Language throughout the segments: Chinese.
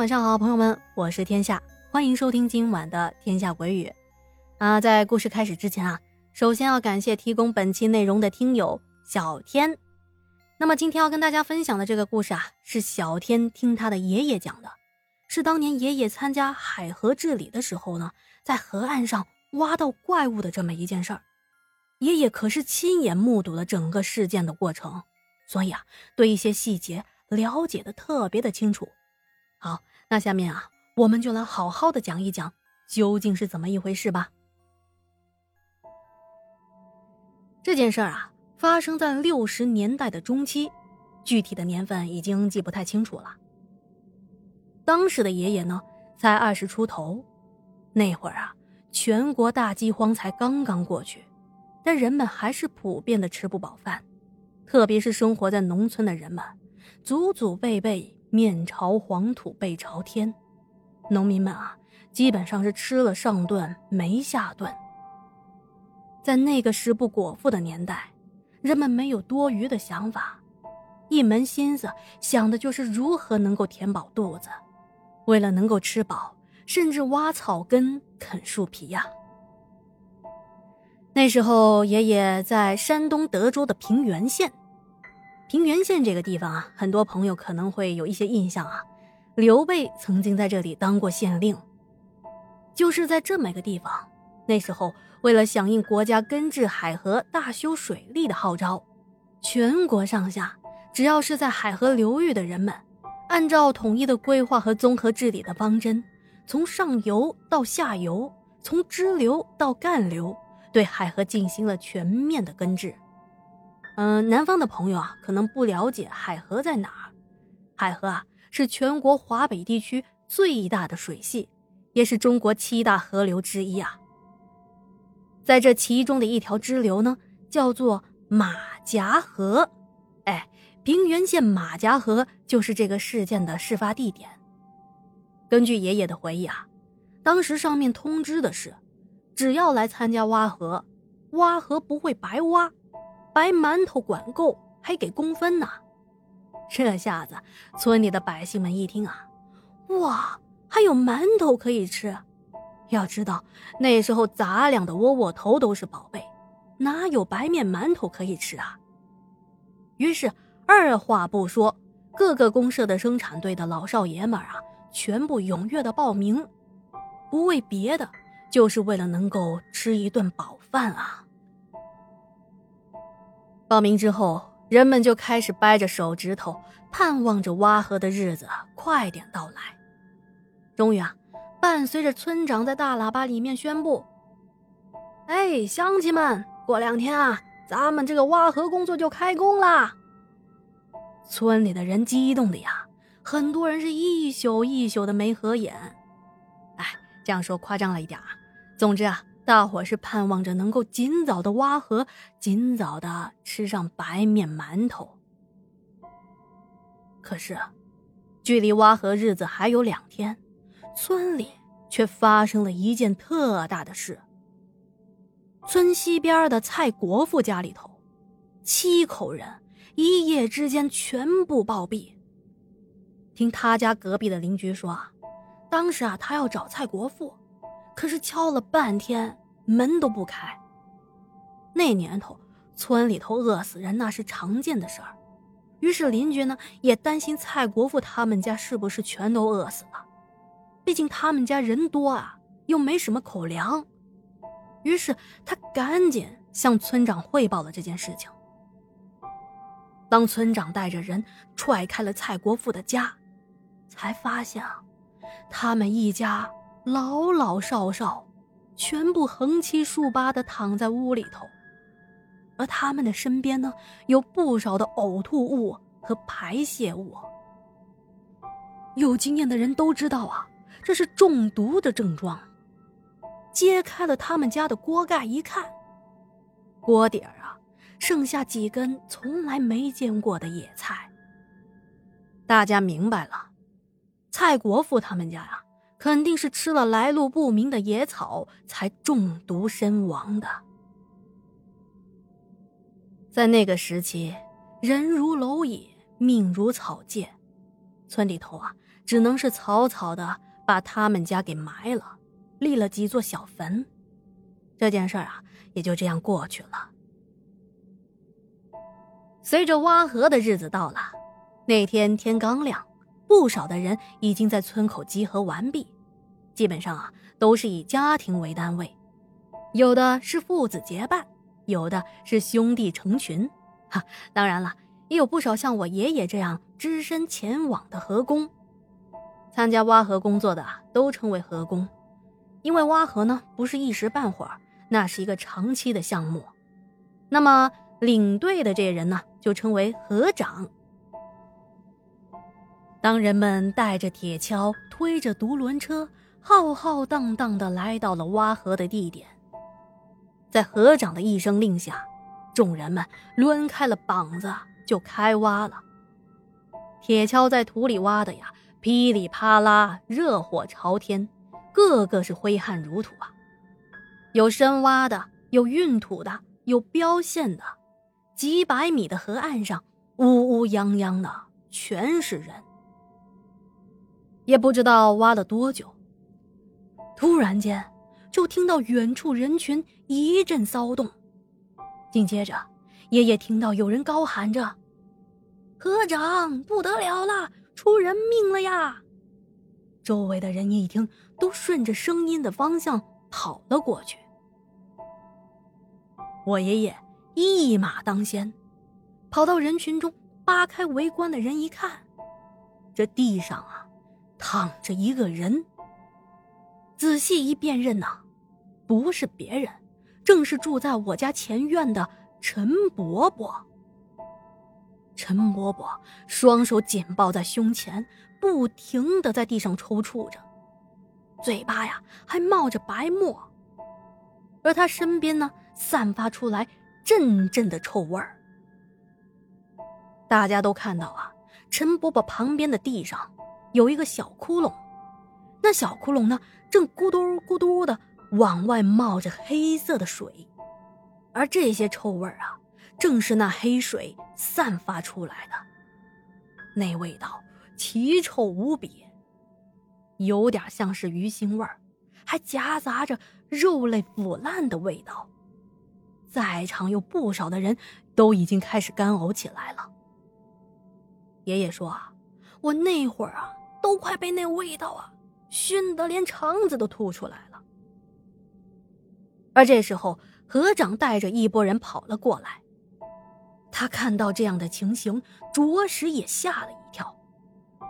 晚上好，朋友们，我是天下，欢迎收听今晚的《天下鬼语》。啊，在故事开始之前啊，首先要感谢提供本期内容的听友小天。那么今天要跟大家分享的这个故事啊，是小天听他的爷爷讲的，是当年爷爷参加海河治理的时候呢，在河岸上挖到怪物的这么一件事儿。爷爷可是亲眼目睹了整个事件的过程，所以啊，对一些细节了解的特别的清楚。好，那下面啊，我们就来好好的讲一讲究竟是怎么一回事吧。这件事儿啊，发生在六十年代的中期，具体的年份已经记不太清楚了。当时的爷爷呢，才二十出头，那会儿啊，全国大饥荒才刚刚过去，但人们还是普遍的吃不饱饭，特别是生活在农村的人们，祖祖辈辈。面朝黄土背朝天，农民们啊，基本上是吃了上顿没下顿。在那个食不果腹的年代，人们没有多余的想法，一门心思想的就是如何能够填饱肚子。为了能够吃饱，甚至挖草根、啃树皮呀。那时候，爷爷在山东德州的平原县。平原县这个地方啊，很多朋友可能会有一些印象啊。刘备曾经在这里当过县令。就是在这么一个地方，那时候为了响应国家根治海河、大修水利的号召，全国上下只要是在海河流域的人们，按照统一的规划和综合治理的方针，从上游到下游，从支流到干流，对海河进行了全面的根治。嗯，南方的朋友啊，可能不了解海河在哪儿。海河啊，是全国华北地区最大的水系，也是中国七大河流之一啊。在这其中的一条支流呢，叫做马夹河。哎，平原县马夹河就是这个事件的事发地点。根据爷爷的回忆啊，当时上面通知的是，只要来参加挖河，挖河不会白挖。白馒头管够，还给工分呢。这下子，村里的百姓们一听啊，哇，还有馒头可以吃！要知道那时候杂粮的窝窝头都是宝贝，哪有白面馒头可以吃啊？于是二话不说，各个公社的生产队的老少爷们啊，全部踊跃的报名，不为别的，就是为了能够吃一顿饱饭啊。报名之后，人们就开始掰着手指头，盼望着挖河的日子快点到来。终于啊，伴随着村长在大喇叭里面宣布：“哎，乡亲们，过两天啊，咱们这个挖河工作就开工啦！”村里的人激动的呀，很多人是一宿一宿的没合眼。哎，这样说夸张了一点啊。总之啊。大伙是盼望着能够尽早的挖河，尽早的吃上白面馒头。可是，距离挖河日子还有两天，村里却发生了一件特大的事。村西边的蔡国富家里头，七口人一夜之间全部暴毙。听他家隔壁的邻居说啊，当时啊，他要找蔡国富，可是敲了半天。门都不开。那年头，村里头饿死人那是常见的事儿，于是邻居呢也担心蔡国富他们家是不是全都饿死了，毕竟他们家人多啊，又没什么口粮。于是他赶紧向村长汇报了这件事情。当村长带着人踹开了蔡国富的家，才发现，他们一家老老少少。全部横七竖八的躺在屋里头，而他们的身边呢，有不少的呕吐物和排泄物。有经验的人都知道啊，这是中毒的症状。揭开了他们家的锅盖一看，锅底儿啊，剩下几根从来没见过的野菜。大家明白了，蔡国富他们家呀。肯定是吃了来路不明的野草才中毒身亡的。在那个时期，人如蝼蚁，命如草芥，村里头啊，只能是草草的把他们家给埋了，立了几座小坟。这件事啊，也就这样过去了。随着挖河的日子到了，那天天刚亮，不少的人已经在村口集合完毕。基本上啊，都是以家庭为单位，有的是父子结伴，有的是兄弟成群。哈，当然了，也有不少像我爷爷这样只身前往的河工。参加挖河工作的都称为河工，因为挖河呢不是一时半会儿，那是一个长期的项目。那么领队的这人呢？就称为河长。当人们带着铁锹，推着独轮车，浩浩荡荡的来到了挖河的地点，在河长的一声令下，众人们抡开了膀子就开挖了。铁锹在土里挖的呀，噼里啪啦，热火朝天，个个是挥汗如土啊！有深挖的，有运土的，有标线的。几百米的河岸上，乌乌泱泱的全是人。也不知道挖了多久，突然间就听到远处人群一阵骚动，紧接着，爷爷听到有人高喊着：“科长，不得了了，出人命了呀！”周围的人一听，都顺着声音的方向跑了过去。我爷爷。一马当先，跑到人群中，扒开围观的人一看，这地上啊，躺着一个人。仔细一辨认呐，不是别人，正是住在我家前院的陈伯伯。陈伯伯双手紧抱在胸前，不停的在地上抽搐着，嘴巴呀还冒着白沫，而他身边呢，散发出来。阵阵的臭味儿，大家都看到啊，陈伯伯旁边的地上有一个小窟窿，那小窟窿呢，正咕嘟咕嘟的往外冒着黑色的水，而这些臭味啊，正是那黑水散发出来的，那味道奇臭无比，有点像是鱼腥味儿，还夹杂着肉类腐烂的味道。在场有不少的人都已经开始干呕起来了。爷爷说：“啊，我那会儿啊，都快被那味道啊熏得连肠子都吐出来了。”而这时候，河长带着一拨人跑了过来，他看到这样的情形，着实也吓了一跳，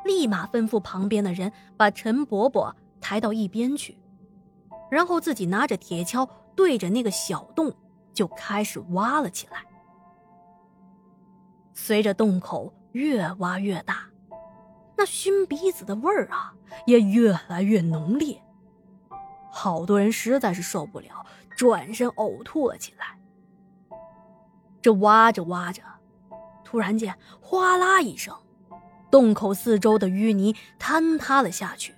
立马吩咐旁边的人把陈伯伯抬到一边去，然后自己拿着铁锹对着那个小洞。就开始挖了起来。随着洞口越挖越大，那熏鼻子的味儿啊也越来越浓烈。好多人实在是受不了，转身呕吐了起来。这挖着挖着，突然间哗啦一声，洞口四周的淤泥坍塌了下去，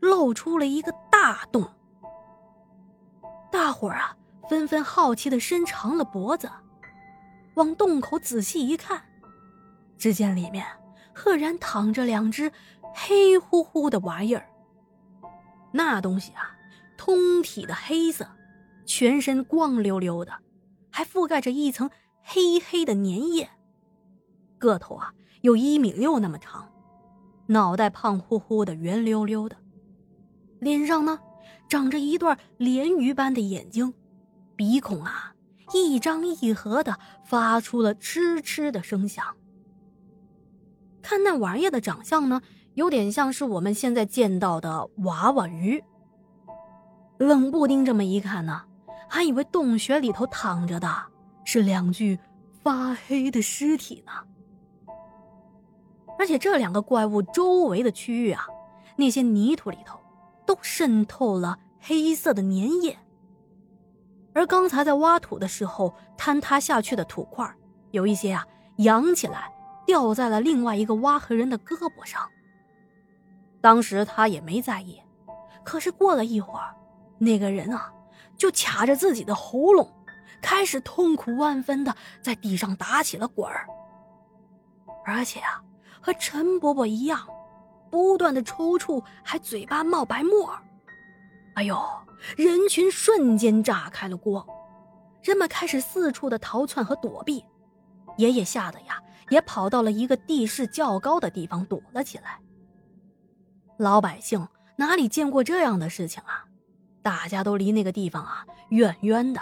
露出了一个大洞。大伙儿啊！纷纷好奇的伸长了脖子，往洞口仔细一看，只见里面赫然躺着两只黑乎乎的玩意儿。那东西啊，通体的黑色，全身光溜溜的，还覆盖着一层黑黑的粘液。个头啊，有一米六那么长，脑袋胖乎乎的，圆溜溜的，脸上呢，长着一对鲢鱼般的眼睛。鼻孔啊，一张一合的，发出了嗤嗤的声响。看那玩意儿的长相呢，有点像是我们现在见到的娃娃鱼。冷不丁这么一看呢，还以为洞穴里头躺着的是两具发黑的尸体呢。而且这两个怪物周围的区域啊，那些泥土里头都渗透了黑色的粘液。而刚才在挖土的时候坍塌下去的土块，有一些啊扬起来，掉在了另外一个挖河人的胳膊上。当时他也没在意，可是过了一会儿，那个人啊就卡着自己的喉咙，开始痛苦万分的在地上打起了滚儿。而且啊，和陈伯伯一样，不断的抽搐，还嘴巴冒白沫哎呦，人群瞬间炸开了锅，人们开始四处的逃窜和躲避。爷爷吓得呀，也跑到了一个地势较高的地方躲了起来。老百姓哪里见过这样的事情啊？大家都离那个地方啊远远的。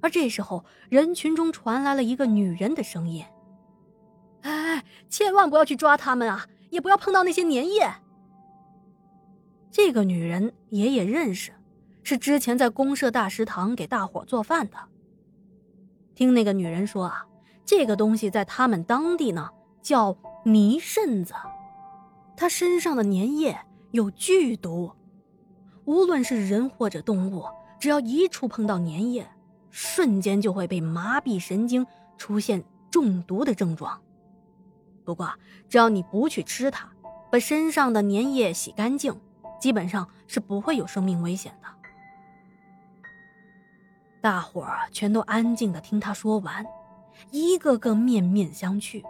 而这时候，人群中传来了一个女人的声音：“哎，千万不要去抓他们啊，也不要碰到那些粘液。”这个女人爷爷认识，是之前在公社大食堂给大伙做饭的。听那个女人说啊，这个东西在他们当地呢叫泥渗子，它身上的粘液有剧毒，无论是人或者动物，只要一触碰到粘液。瞬间就会被麻痹神经，出现中毒的症状。不过，只要你不去吃它，把身上的粘液洗干净，基本上是不会有生命危险的。大伙儿全都安静的听他说完，一个个面面相觑。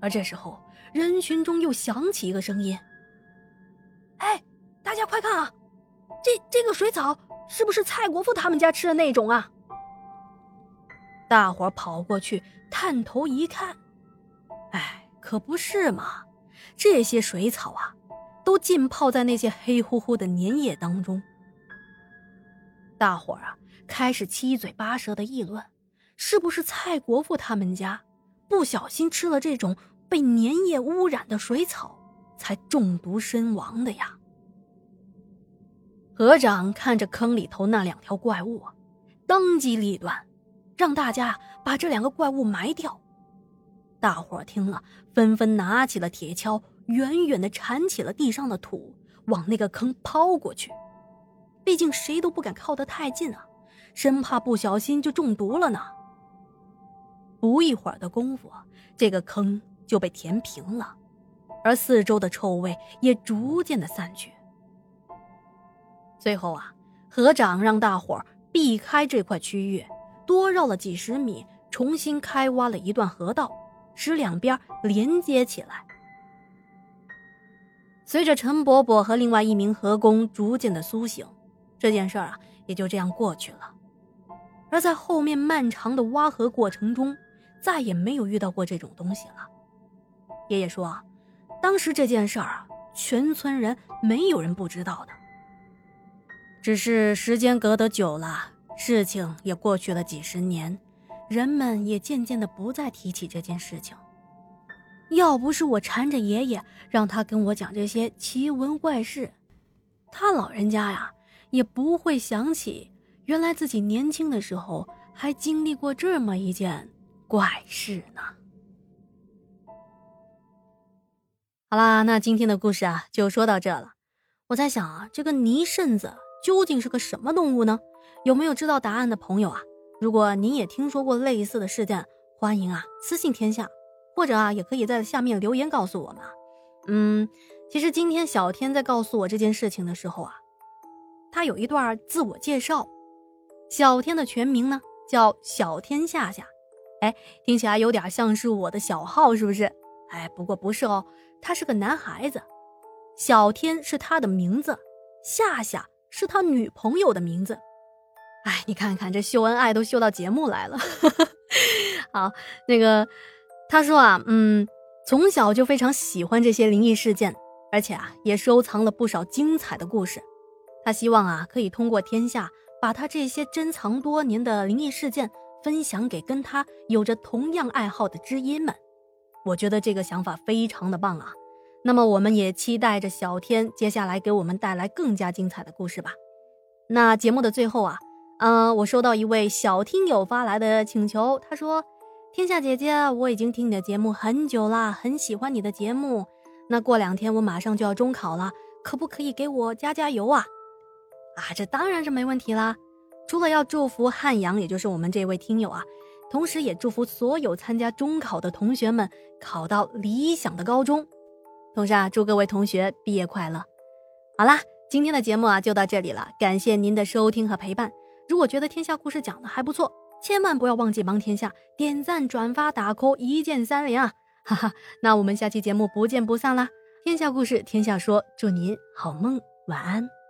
而这时候，人群中又响起一个声音：“哎，大家快看啊，这这个水草！”是不是蔡国富他们家吃的那种啊？大伙跑过去探头一看，哎，可不是嘛！这些水草啊，都浸泡在那些黑乎乎的粘液当中。大伙啊，开始七嘴八舌的议论：是不是蔡国富他们家不小心吃了这种被粘液污染的水草，才中毒身亡的呀？河长看着坑里头那两条怪物，当机立断，让大家把这两个怪物埋掉。大伙听了，纷纷拿起了铁锹，远远的铲起了地上的土，往那个坑抛过去。毕竟谁都不敢靠得太近啊，生怕不小心就中毒了呢。不一会儿的功夫，这个坑就被填平了，而四周的臭味也逐渐的散去。最后啊，河长让大伙儿避开这块区域，多绕了几十米，重新开挖了一段河道，使两边连接起来。随着陈伯伯和另外一名河工逐渐的苏醒，这件事儿啊也就这样过去了。而在后面漫长的挖河过程中，再也没有遇到过这种东西了。爷爷说，当时这件事儿啊，全村人没有人不知道的。只是时间隔得久了，事情也过去了几十年，人们也渐渐的不再提起这件事情。要不是我缠着爷爷，让他跟我讲这些奇闻怪事，他老人家呀也不会想起，原来自己年轻的时候还经历过这么一件怪事呢。好啦，那今天的故事啊就说到这了。我在想啊，这个泥渗子。究竟是个什么动物呢？有没有知道答案的朋友啊？如果您也听说过类似的事件，欢迎啊私信天下，或者啊也可以在下面留言告诉我们。嗯，其实今天小天在告诉我这件事情的时候啊，他有一段自我介绍。小天的全名呢叫小天下下，哎，听起来有点像是我的小号，是不是？哎，不过不是哦，他是个男孩子，小天是他的名字，夏夏。是他女朋友的名字，哎，你看看这秀恩爱都秀到节目来了。好，那个他说啊，嗯，从小就非常喜欢这些灵异事件，而且啊也收藏了不少精彩的故事。他希望啊可以通过天下把他这些珍藏多年的灵异事件分享给跟他有着同样爱好的知音们。我觉得这个想法非常的棒啊。那么我们也期待着小天接下来给我们带来更加精彩的故事吧。那节目的最后啊，嗯，我收到一位小听友发来的请求，他说：“天下姐姐，我已经听你的节目很久啦，很喜欢你的节目。那过两天我马上就要中考了，可不可以给我加加油啊？”啊，这当然是没问题啦。除了要祝福汉阳，也就是我们这位听友啊，同时也祝福所有参加中考的同学们考到理想的高中。同时啊，祝各位同学毕业快乐！好啦，今天的节目啊就到这里了，感谢您的收听和陪伴。如果觉得天下故事讲的还不错，千万不要忘记帮天下点赞、转发、打 call，一键三连啊！哈哈，那我们下期节目不见不散啦！天下故事，天下说，祝您好梦，晚安。